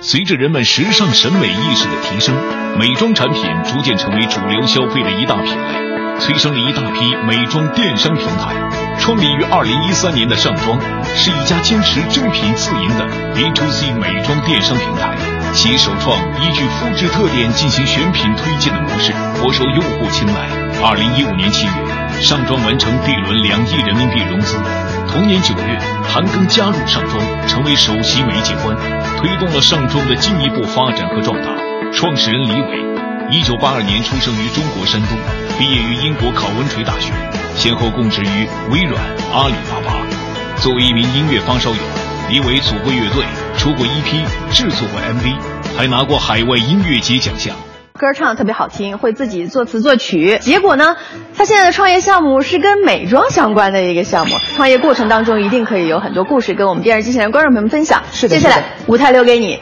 随着人们时尚审美意识的提升，美妆产品逐渐成为主流消费的一大品类，催生了一大批美妆电商平台。创立于二零一三年的上妆，是一家坚持正品自营的 B to C 美妆电商平台。其首创依据肤质特点进行选品推荐的模式，颇受用户青睐。二零一五年七月，上妆完成 D 轮两亿人民币融资。同年九月，韩庚加入上妆，成为首席媒介官，推动了上妆的进一步发展和壮大。创始人李伟，一九八二年出生于中国山东，毕业于英国考文垂大学，先后供职于微软、阿里巴巴。作为一名音乐发烧友，李伟组过乐队，出过 EP，制作过 MV，还拿过海外音乐节奖项。歌唱特别好听，会自己作词作曲。结果呢，他现在的创业项目是跟美妆相关的一个项目。创业过程当中一定可以有很多故事跟我们电视机前的观众朋友们分享。是的，接下来舞台留给你。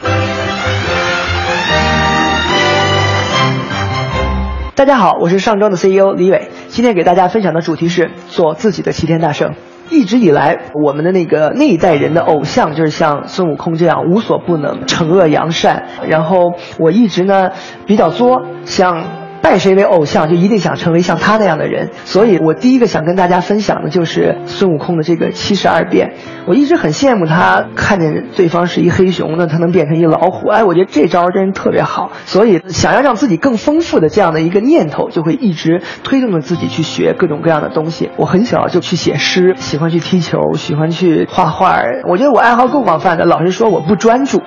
大家好，我是上妆的 CEO 李伟，今天给大家分享的主题是做自己的齐天大圣。一直以来，我们的那个那一代人的偶像就是像孙悟空这样无所不能、惩恶扬善。然后我一直呢比较作，像。拜谁为偶像，就一定想成为像他那样的人。所以我第一个想跟大家分享的就是孙悟空的这个七十二变。我一直很羡慕他，看见对方是一黑熊，那他能变成一老虎。哎，我觉得这招真是特别好。所以想要让自己更丰富的这样的一个念头，就会一直推动着自己去学各种各样的东西。我很小就去写诗，喜欢去踢球，喜欢去画画。我觉得我爱好够广泛的。老实说，我不专注。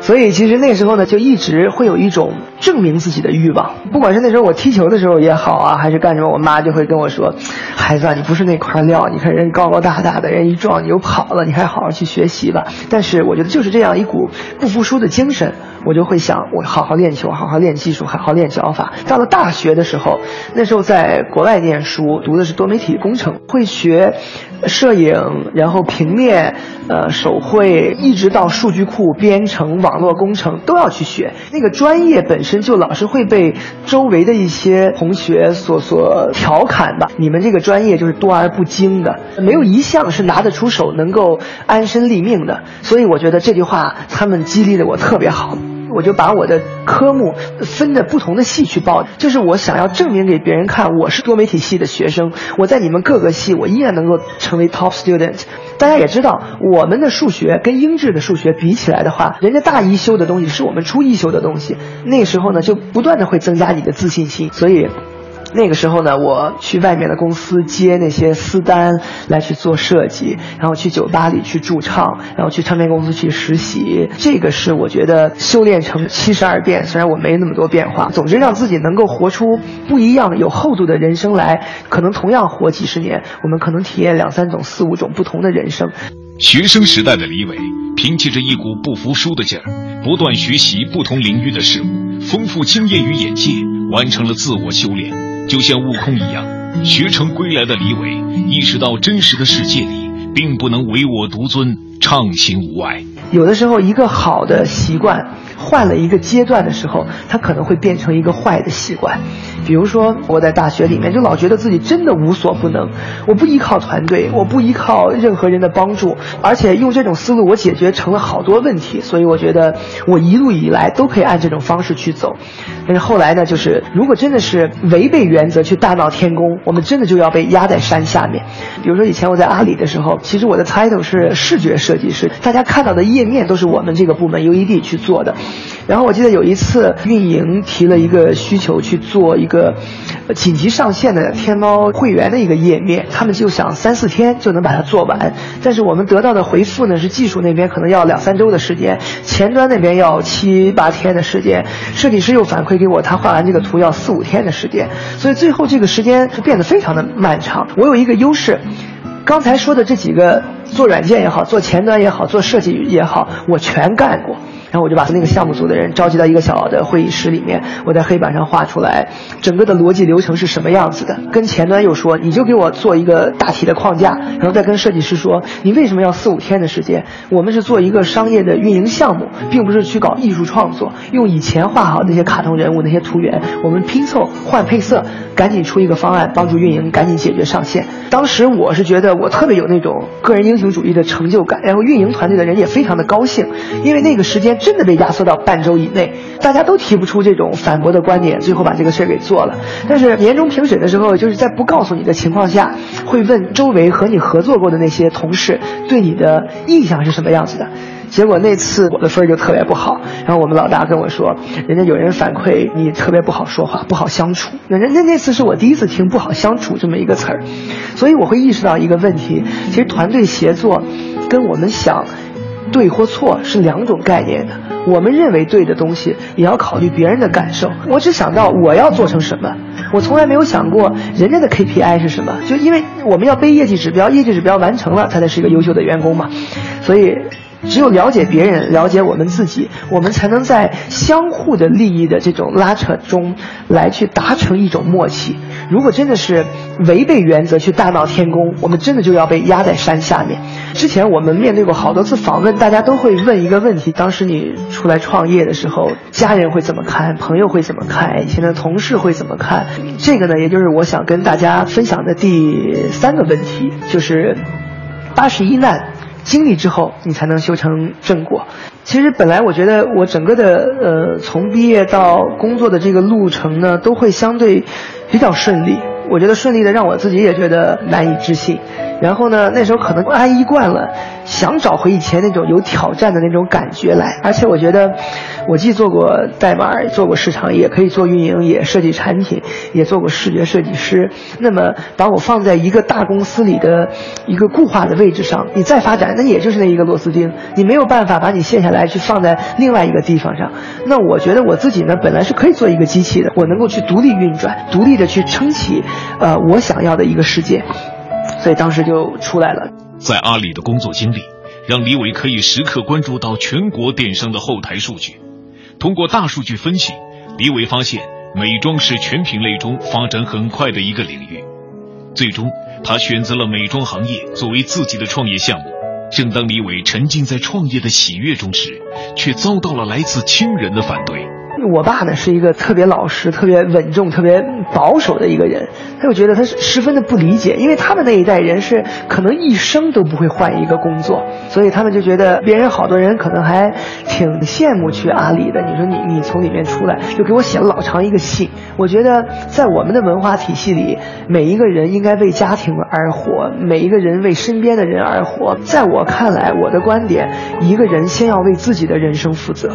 所以其实那时候呢，就一直会有一种证明自己的欲望，不管是那时候。我踢球的时候也好啊，还是干什么，我妈就会跟我说：“孩子，你不是那块料，你看人高高大大的，人一撞你又跑了，你还好好去学习吧。”但是我觉得就是这样一股不服输的精神，我就会想，我好好练球，好好练技术，好好练脚法。到了大学的时候，那时候在国外念书，读的是多媒体工程，会学摄影，然后平面，呃，手绘，一直到数据库编程、网络工程都要去学。那个专业本身就老是会被周围的。一些同学所所调侃吧，你们这个专业就是多而不精的，没有一项是拿得出手能够安身立命的。所以我觉得这句话他们激励的我特别好，我就把我的科目分的不同的系去报，就是我想要证明给别人看，我是多媒体系的学生，我在你们各个系我依然能够成为 top student。大家也知道，我们的数学跟英制的数学比起来的话，人家大一修的东西是我们初一修的东西。那时候呢，就不断的会增加你的自信心，所以。那个时候呢，我去外面的公司接那些私单来去做设计，然后去酒吧里去驻唱，然后去唱片公司去实习。这个是我觉得修炼成七十二变，虽然我没那么多变化，总之让自己能够活出不一样、有厚度的人生来。可能同样活几十年，我们可能体验两三种、四五种不同的人生。学生时代的李伟，凭借着一股不服输的劲儿，不断学习不同领域的事物，丰富经验与眼界，完成了自我修炼。就像悟空一样，学成归来的李伟意识到，真实的世界里并不能唯我独尊，畅行无碍。有的时候，一个好的习惯换了一个阶段的时候，它可能会变成一个坏的习惯。比如说，我在大学里面就老觉得自己真的无所不能，我不依靠团队，我不依靠任何人的帮助，而且用这种思路我解决成了好多问题，所以我觉得我一路以来都可以按这种方式去走。但是后来呢，就是如果真的是违背原则去大闹天宫，我们真的就要被压在山下面。比如说以前我在阿里的时候，其实我的 title 是视觉设计师，大家看到的页面都是我们这个部门 UED 去做的。然后我记得有一次运营提了一个需求去做一个。紧急上线的天猫会员的一个页面，他们就想三四天就能把它做完，但是我们得到的回复呢是技术那边可能要两三周的时间，前端那边要七八天的时间，设计师又反馈给我，他画完这个图要四五天的时间，所以最后这个时间就变得非常的漫长。我有一个优势，刚才说的这几个做软件也好，做前端也好，做设计也好，我全干过。然后我就把那个项目组的人召集到一个小的会议室里面，我在黑板上画出来整个的逻辑流程是什么样子的。跟前端又说，你就给我做一个大体的框架，然后再跟设计师说，你为什么要四五天的时间？我们是做一个商业的运营项目，并不是去搞艺术创作。用以前画好那些卡通人物那些图源，我们拼凑换配色，赶紧出一个方案，帮助运营赶紧解决上线。当时我是觉得我特别有那种个人英雄主义的成就感，然后运营团队的人也非常的高兴，因为那个时间。真的被压缩到半周以内，大家都提不出这种反驳的观点，最后把这个事儿给做了。但是年终评审的时候，就是在不告诉你的情况下，会问周围和你合作过的那些同事对你的印象是什么样子的。结果那次我的分儿就特别不好，然后我们老大跟我说，人家有人反馈你特别不好说话，不好相处。那那那次是我第一次听“不好相处”这么一个词儿，所以我会意识到一个问题：其实团队协作跟我们想对或错是两种概念的。我们认为对的东西，也要考虑别人的感受。我只想到我要做成什么，我从来没有想过人家的 KPI 是什么。就因为我们要背业绩指标，业绩指标完成了，他才是一个优秀的员工嘛。所以。只有了解别人，了解我们自己，我们才能在相互的利益的这种拉扯中，来去达成一种默契。如果真的是违背原则去大闹天宫，我们真的就要被压在山下面。之前我们面对过好多次访问，大家都会问一个问题：当时你出来创业的时候，家人会怎么看？朋友会怎么看？以前的同事会怎么看？这个呢，也就是我想跟大家分享的第三个问题，就是八十一难。经历之后，你才能修成正果。其实本来我觉得我整个的呃，从毕业到工作的这个路程呢，都会相对比较顺利。我觉得顺利的让我自己也觉得难以置信。然后呢，那时候可能安逸惯了，想找回以前那种有挑战的那种感觉来。而且我觉得，我既做过代码，做过市场，也可以做运营，也设计产品，也做过视觉设计师。那么把我放在一个大公司里的一个固化的位置上，你再发展，那也就是那一个螺丝钉，你没有办法把你卸下来去放在另外一个地方上。那我觉得我自己呢，本来是可以做一个机器的，我能够去独立运转，独立的去撑起，呃，我想要的一个世界。所以当时就出来了。在阿里的工作经历，让李伟可以时刻关注到全国电商的后台数据。通过大数据分析，李伟发现美妆是全品类中发展很快的一个领域。最终，他选择了美妆行业作为自己的创业项目。正当李伟沉浸在创业的喜悦中时，却遭到了来自亲人的反对。我爸呢是一个特别老实、特别稳重、特别保守的一个人，他就觉得他是十分的不理解，因为他们那一代人是可能一生都不会换一个工作，所以他们就觉得别人好多人可能还挺羡慕去阿里的。你说你你从里面出来，就给我写了老长一个信。我觉得在我们的文化体系里，每一个人应该为家庭而活，每一个人为身边的人而活。在我看来，我的观点，一个人先要为自己的人生负责。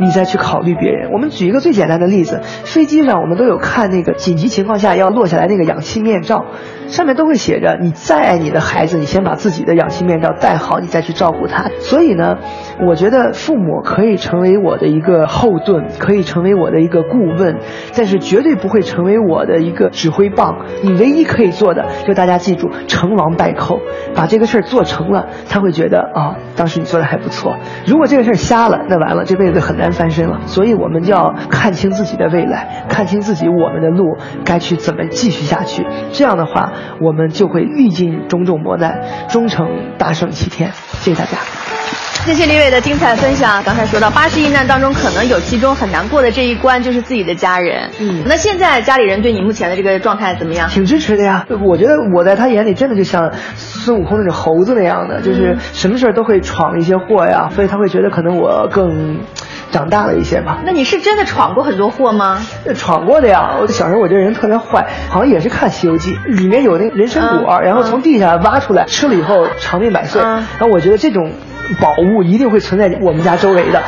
你再去考虑别人。我们举一个最简单的例子，飞机上我们都有看那个紧急情况下要落下来那个氧气面罩，上面都会写着：你再爱你的孩子，你先把自己的氧气面罩戴好，你再去照顾他。所以呢，我觉得父母可以成为我的一个后盾，可以成为我的一个顾问，但是绝对不会成为我的一个指挥棒。你唯一可以做的，就大家记住，成王败寇，把这个事儿做成了，他会觉得啊，当时你做的还不错。如果这个事儿瞎了，那完了，这辈子很难。翻身了，所以我们就要看清自己的未来，看清自己我们的路该去怎么继续下去。这样的话，我们就会历尽种种磨难，终成大圣齐天。谢谢大家。谢谢李伟的精彩分享。刚才说到八十一难当中，可能有其中很难过的这一关，就是自己的家人。嗯，那现在家里人对你目前的这个状态怎么样？挺支持的呀。我觉得我在他眼里真的就像孙悟空那种猴子那样的，就是什么事儿都会闯一些祸呀，所以他会觉得可能我更。长大了一些吧？那你是真的闯过很多祸吗？闯过的呀！我小时候我这人特别坏，好像也是看《西游记》，里面有那人参果，然后从地下挖出来，吃了以后长命百岁。然后我觉得这种宝物一定会存在我们家周围的，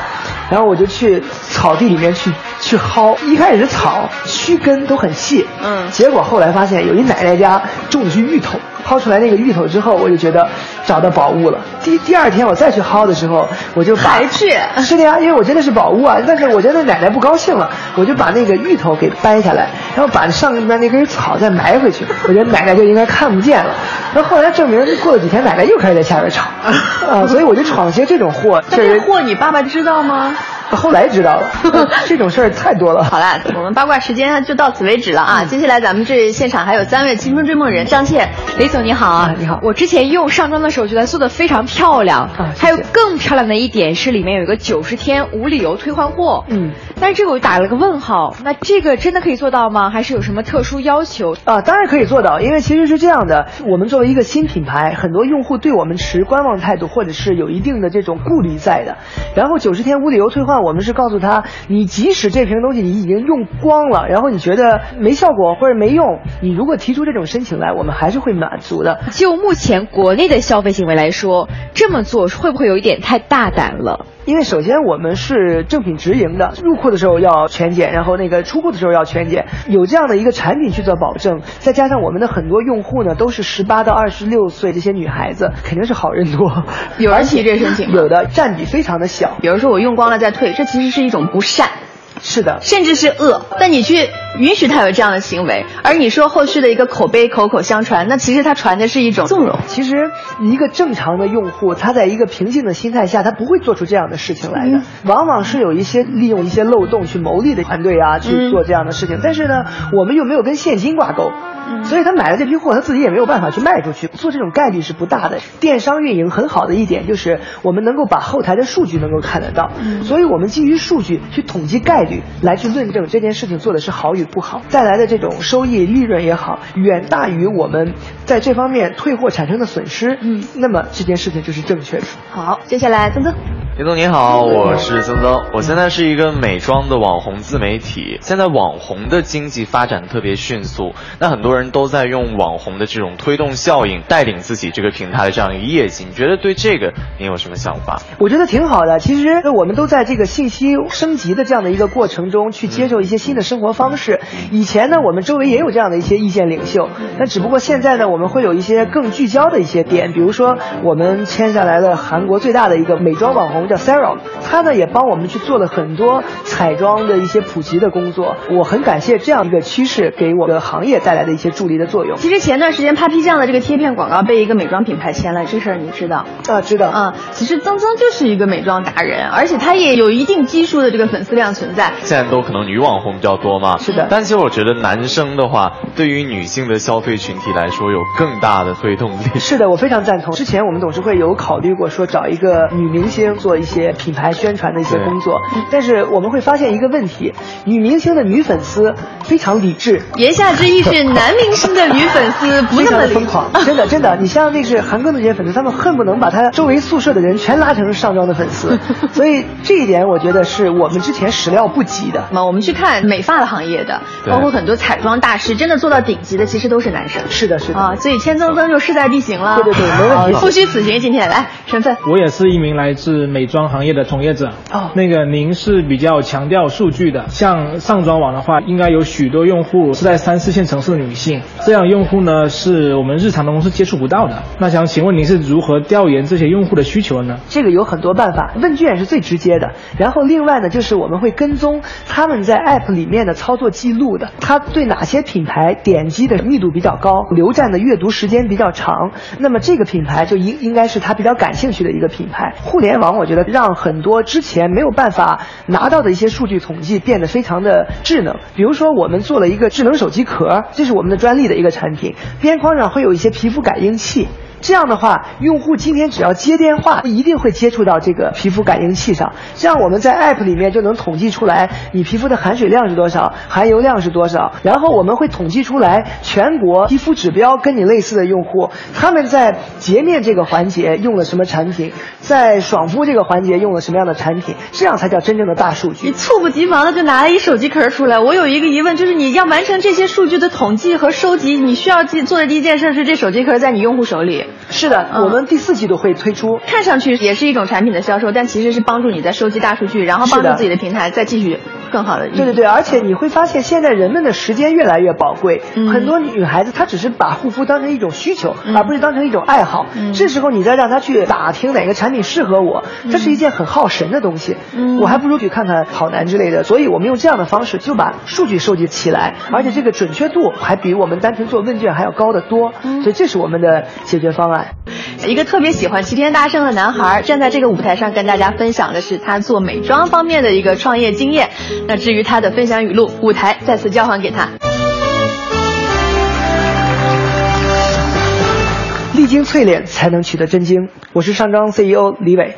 然后我就去草地里面去去薅。一开始是草，须根都很细，嗯，结果后来发现有一奶奶家种的是芋头。薅出来那个芋头之后，我就觉得找到宝物了。第第二天我再去薅的时候，我就还去 是的呀，因为我觉得是宝物啊。但是我觉得奶奶不高兴了，我就把那个芋头给掰下来，然后把上面那根草再埋回去。我觉得奶奶就应该看不见了。那后后来证明过了几天，奶奶又开始在下边吵啊，所以我就闯些这种祸。这祸你爸爸知道吗？后来知道了，这种事儿太多了。好啦，我们八卦时间就到此为止了啊！接下来咱们这现场还有三位青春追梦人，张倩，李总你好啊，你好。我之前用上妆的时候觉得做的非常漂亮啊，还有更漂亮的一点是里面有一个九十天无理由退换货，嗯，但是这个我打了个问号，那这个真的可以做到吗？还是有什么特殊要求啊？当然可以做到，因为其实是这样的，我们作为一个新品牌，很多用户对我们持观望态度，或者是有一定的这种顾虑在的。然后九十天无理由退换，我们是告诉他，你即使这瓶东西你已经用光了，然后你觉得没效果或者没用，你如果提出这种申请来，我们还是会满足的。就目前国内的消费行为来说，这么做会不会有一点太大胆了？因为首先我们是正品直营的，入库的时候要全检，然后那个出库的时候要全检，有这样的一个产品去做保证，再加上我们的很多用户呢都是十八到二十六岁这些女孩子，肯定是好人多。有人提这申请吗？有的占比非常的小。比如说我用光了再退，这其实是一种不善。是的，甚至是恶。但你去允许他有这样的行为，而你说后续的一个口碑口口相传，那其实他传的是一种纵容。其实一个正常的用户，他在一个平静的心态下，他不会做出这样的事情来的。往往是有一些利用一些漏洞去牟利的团队啊，去做这样的事情。但是呢，我们又没有跟现金挂钩。所以他买了这批货，他自己也没有办法去卖出去，做这种概率是不大的。电商运营很好的一点就是我们能够把后台的数据能够看得到，所以我们基于数据去统计概率，来去论证这件事情做的是好与不好，带来的这种收益利润也好，远大于我们在这方面退货产生的损失。嗯，那么这件事情就是正确的。好，接下来曾曾。林总你好，我是曾曾，我现在是一个美妆的网红自媒体。现在网红的经济发展特别迅速，那很多人都在用网红的这种推动效应带领自己这个平台的这样一个业绩。你觉得对这个你有什么想法？我觉得挺好的。其实我们都在这个信息升级的这样的一个过程中去接受一些新的生活方式。以前呢，我们周围也有这样的一些意见领袖，那只不过现在呢，我们会有一些更聚焦的一些点，比如说我们签下来的韩国最大的一个美妆网红叫 Sarah。他呢也帮我们去做了很多彩妆的一些普及的工作，我很感谢这样一个趋势给我的行业带来的一些助力的作用。其实前段时间 Papi 酱的这个贴片广告被一个美妆品牌签了，这事儿你知道？啊，知道。嗯，其实曾曾就是一个美妆达人，而且他也有一定基数的这个粉丝量存在。现在都可能女网红比较多嘛，是的。但其实我觉得男生的话，对于女性的消费群体来说，有更大的推动力。是的，我非常赞同。之前我们董事会有考虑过说找一个女明星做一些品牌宣传的。一些工作，但是我们会发现一个问题：女明星的女粉丝非常理智。言下之意是男明星的女粉丝 不那么疯狂。真的，真的，你像那是韩庚的这些粉丝，他们恨不能把他周围宿舍的人全拉成上妆的粉丝。所以这一点，我觉得是我们之前始料不及的。那我们去看美发的行业的，包括很多彩妆大师，真的做到顶级的，其实都是男生。是的，是的啊，所以千增增就势在必行了。对对对，没问题。不虚此行，今天来身份。我也是一名来自美妆行业的从业者。哦，那个您是比较强调数据的，像上妆网的话，应该有许多用户是在三四线城市的女性，这样用户呢是我们日常当中是接触不到的。那想请问您是如何调研这些用户的需求呢？这个有很多办法，问卷是最直接的。然后另外呢，就是我们会跟踪他们在 App 里面的操作记录的，他对哪些品牌点击的密度比较高，留站的阅读时间比较长，那么这个品牌就应应该是他比较感兴趣的一个品牌。互联网我觉得让很多之前没有办法拿到的一些数据统计变得非常的智能。比如说，我们做了一个智能手机壳，这是我们的专利的一个产品，边框上会有一些皮肤感应器。这样的话，用户今天只要接电话，一定会接触到这个皮肤感应器上。这样我们在 App 里面就能统计出来你皮肤的含水量是多少，含油量是多少。然后我们会统计出来全国皮肤指标跟你类似的用户，他们在洁面这个环节用了什么产品，在爽肤这个环节用了什么样的产品，这样才叫真正的大数据。你猝不及防的就拿了一手机壳出来。我有一个疑问，就是你要完成这些数据的统计和收集，你需要记做的第一件事是这手机壳在你用户手里。是的，我们第四季度会推出。看上去也是一种产品的销售，但其实是帮助你在收集大数据，然后帮助自己的平台再继续更好的。对对对，而且你会发现现在人们的时间越来越宝贵，很多女孩子她只是把护肤当成一种需求，而不是当成一种爱好。这时候你再让她去打听哪个产品适合我，这是一件很耗神的东西。我还不如去看看跑男之类的。所以我们用这样的方式就把数据收集起来，而且这个准确度还比我们单纯做问卷还要高得多。所以这是我们的解决方案。一个特别喜欢齐天大圣的男孩站在这个舞台上跟大家分享的是他做美妆方面的一个创业经验。那至于他的分享语录，舞台再次交还给他。历经淬炼才能取得真经。我是上庄 CEO 李伟。